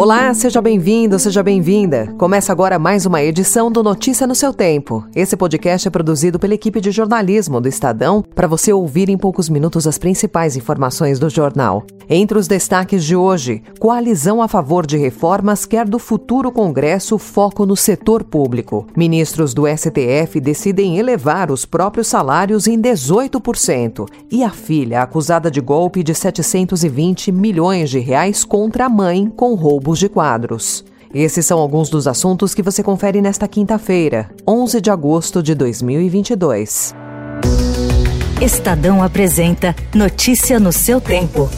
Olá, seja bem-vindo, seja bem-vinda. Começa agora mais uma edição do Notícia no seu Tempo. Esse podcast é produzido pela equipe de jornalismo do Estadão para você ouvir em poucos minutos as principais informações do jornal. Entre os destaques de hoje, coalizão a favor de reformas quer do futuro Congresso foco no setor público. Ministros do STF decidem elevar os próprios salários em 18%. E a filha acusada de golpe de 720 milhões de reais contra a mãe com roubo de quadros. Esses são alguns dos assuntos que você confere nesta quinta-feira, 11 de agosto de 2022. Estadão apresenta Notícia no seu tempo.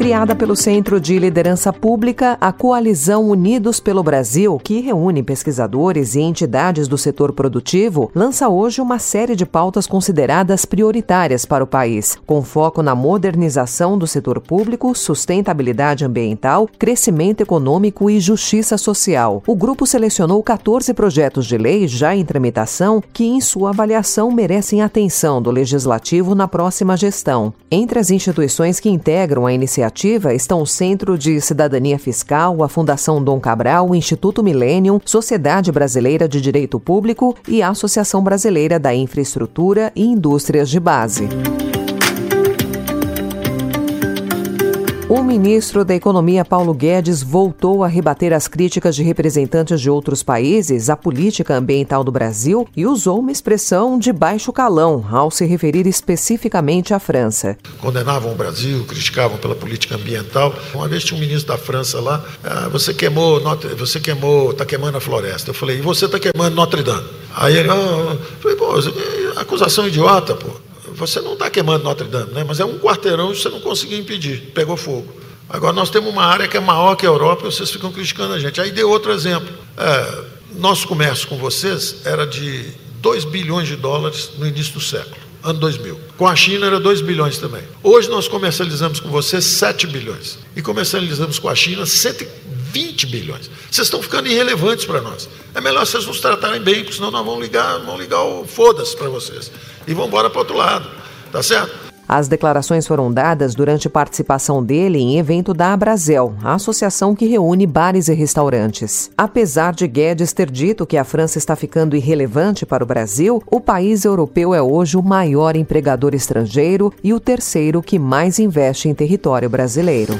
Criada pelo Centro de Liderança Pública, a Coalizão Unidos pelo Brasil, que reúne pesquisadores e entidades do setor produtivo, lança hoje uma série de pautas consideradas prioritárias para o país, com foco na modernização do setor público, sustentabilidade ambiental, crescimento econômico e justiça social. O grupo selecionou 14 projetos de lei já em tramitação que, em sua avaliação, merecem atenção do legislativo na próxima gestão. Entre as instituições que integram a iniciativa, estão o Centro de Cidadania Fiscal, a Fundação Dom Cabral, o Instituto Millennium, Sociedade Brasileira de Direito Público e a Associação Brasileira da Infraestrutura e Indústrias de Base. O ministro da Economia, Paulo Guedes, voltou a rebater as críticas de representantes de outros países à política ambiental do Brasil e usou uma expressão de baixo calão ao se referir especificamente à França. Condenavam o Brasil, criticavam pela política ambiental. Uma vez tinha um ministro da França lá, ah, você queimou, você queimou, está queimando a floresta. Eu falei, e você está queimando Notre Dame? Aí ele, ah, falei, pô, acusação idiota, pô. Você não está queimando Notre Dame, né? mas é um quarteirão e você não conseguiu impedir, pegou fogo. Agora nós temos uma área que é maior que a Europa e vocês ficam criticando a gente. Aí deu outro exemplo. É, nosso comércio com vocês era de 2 bilhões de dólares no início do século, ano 2000. Com a China era 2 bilhões também. Hoje nós comercializamos com vocês 7 bilhões. E comercializamos com a China 120 bilhões. Vocês estão ficando irrelevantes para nós. É melhor vocês nos tratarem bem, porque senão nós vamos ligar, vamos ligar o foda-se para vocês e vão embora para outro lado. Tá certo? As declarações foram dadas durante participação dele em evento da Abrazel, a associação que reúne bares e restaurantes. Apesar de Guedes ter dito que a França está ficando irrelevante para o Brasil, o país europeu é hoje o maior empregador estrangeiro e o terceiro que mais investe em território brasileiro.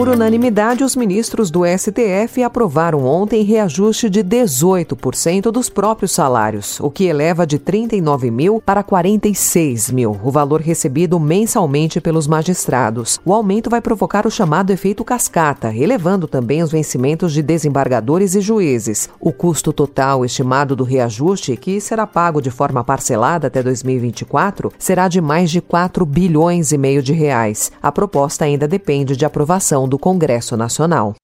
Por unanimidade, os ministros do STF aprovaram ontem reajuste de 18% dos próprios salários, o que eleva de 39 mil para 46 mil o valor recebido mensalmente pelos magistrados. O aumento vai provocar o chamado efeito cascata, elevando também os vencimentos de desembargadores e juízes. O custo total estimado do reajuste, que será pago de forma parcelada até 2024, será de mais de 4 bilhões e meio de reais. A proposta ainda depende de aprovação do Congresso Nacional.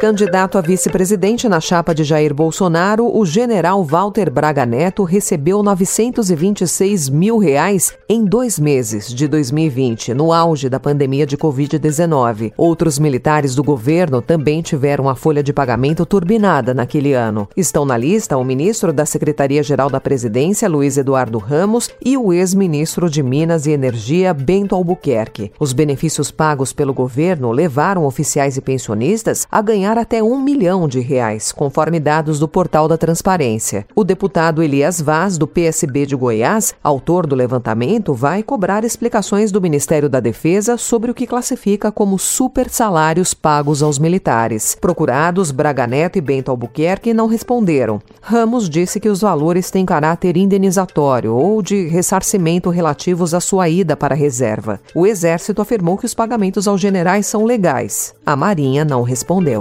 Candidato a vice-presidente na chapa de Jair Bolsonaro, o general Walter Braga Neto recebeu 926 mil reais em dois meses de 2020, no auge da pandemia de Covid-19. Outros militares do governo também tiveram a folha de pagamento turbinada naquele ano. Estão na lista o ministro da Secretaria-Geral da Presidência, Luiz Eduardo Ramos, e o ex-ministro de Minas e Energia, Bento Albuquerque. Os benefícios pagos pelo governo levaram oficiais e pensionistas a ganhar ganhar até um milhão de reais, conforme dados do Portal da Transparência. O deputado Elias Vaz, do PSB de Goiás, autor do levantamento, vai cobrar explicações do Ministério da Defesa sobre o que classifica como super salários pagos aos militares. Procurados, Braga Neto e Bento Albuquerque não responderam. Ramos disse que os valores têm caráter indenizatório ou de ressarcimento relativos à sua ida para a reserva. O Exército afirmou que os pagamentos aos generais são legais. A Marinha não respondeu.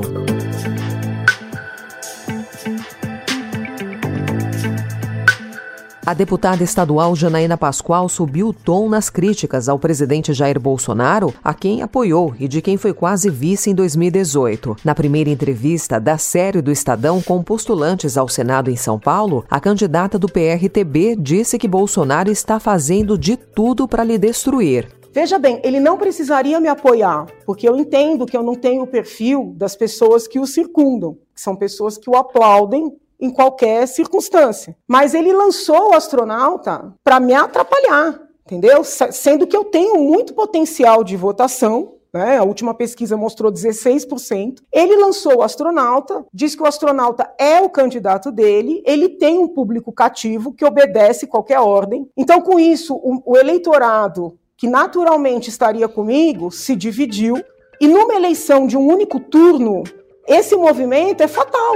A deputada estadual Janaína Pascoal subiu o tom nas críticas ao presidente Jair Bolsonaro, a quem apoiou e de quem foi quase vice em 2018. Na primeira entrevista da série do Estadão com postulantes ao Senado em São Paulo, a candidata do PRTB disse que Bolsonaro está fazendo de tudo para lhe destruir. Veja bem, ele não precisaria me apoiar, porque eu entendo que eu não tenho o perfil das pessoas que o circundam, que são pessoas que o aplaudem em qualquer circunstância. Mas ele lançou o astronauta para me atrapalhar, entendeu? Sendo que eu tenho muito potencial de votação, né? A última pesquisa mostrou 16%. Ele lançou o astronauta, diz que o astronauta é o candidato dele, ele tem um público cativo que obedece qualquer ordem. Então, com isso, o, o eleitorado que naturalmente estaria comigo se dividiu. E numa eleição de um único turno, esse movimento é fatal.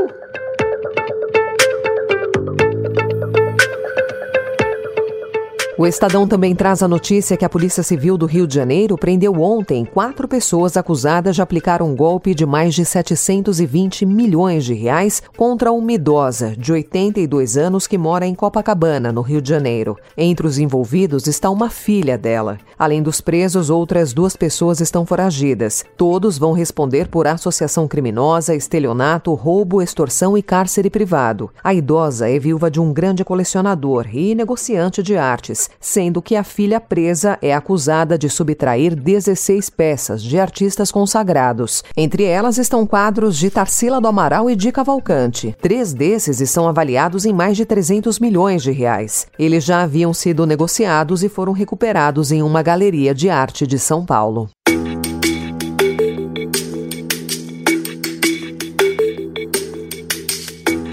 O Estadão também traz a notícia que a Polícia Civil do Rio de Janeiro prendeu ontem quatro pessoas acusadas de aplicar um golpe de mais de 720 milhões de reais contra uma idosa de 82 anos que mora em Copacabana, no Rio de Janeiro. Entre os envolvidos está uma filha dela. Além dos presos, outras duas pessoas estão foragidas. Todos vão responder por associação criminosa, estelionato, roubo, extorsão e cárcere privado. A idosa é viúva de um grande colecionador e negociante de artes sendo que a filha presa é acusada de subtrair 16 peças de artistas consagrados. Entre elas estão quadros de Tarsila do Amaral e de Cavalcante. Três desses estão avaliados em mais de 300 milhões de reais. Eles já haviam sido negociados e foram recuperados em uma galeria de arte de São Paulo.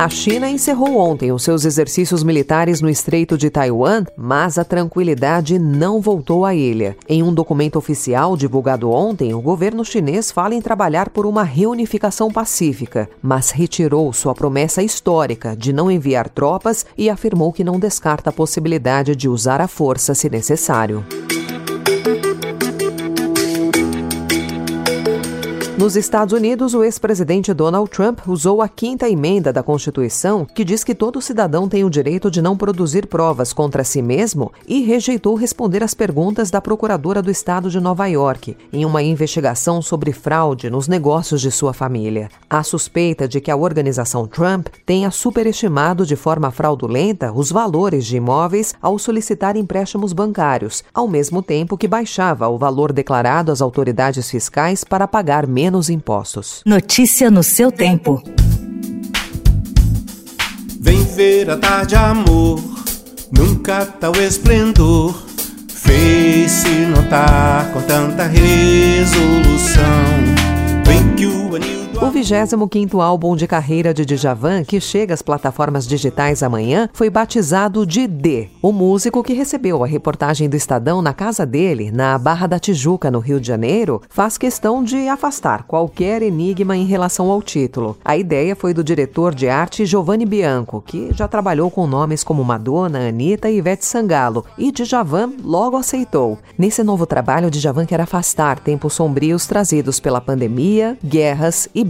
A China encerrou ontem os seus exercícios militares no Estreito de Taiwan, mas a tranquilidade não voltou à ilha. Em um documento oficial divulgado ontem, o governo chinês fala em trabalhar por uma reunificação pacífica, mas retirou sua promessa histórica de não enviar tropas e afirmou que não descarta a possibilidade de usar a força se necessário. Nos Estados Unidos, o ex-presidente Donald Trump usou a quinta emenda da Constituição, que diz que todo cidadão tem o direito de não produzir provas contra si mesmo, e rejeitou responder às perguntas da procuradora do estado de Nova York, em uma investigação sobre fraude nos negócios de sua família. A suspeita de que a organização Trump tenha superestimado de forma fraudulenta os valores de imóveis ao solicitar empréstimos bancários, ao mesmo tempo que baixava o valor declarado às autoridades fiscais para pagar menos menos impostos. Notícia no seu tempo. Vem ver a tarde, amor, nunca tal esplendor. Fez-se notar com tanta resolução. Vem que o o 25º álbum de carreira de Djavan, que chega às plataformas digitais amanhã, foi batizado de D. O músico que recebeu a reportagem do Estadão na casa dele, na Barra da Tijuca, no Rio de Janeiro, faz questão de afastar qualquer enigma em relação ao título. A ideia foi do diretor de arte Giovanni Bianco, que já trabalhou com nomes como Madonna, Anitta e Ivete Sangalo, e Djavan logo aceitou. Nesse novo trabalho, Djavan quer afastar tempos sombrios trazidos pela pandemia, guerras e